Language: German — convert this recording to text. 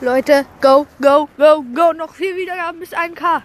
Leute, go, go, go, go. Noch vier Wiedergaben bis 1K.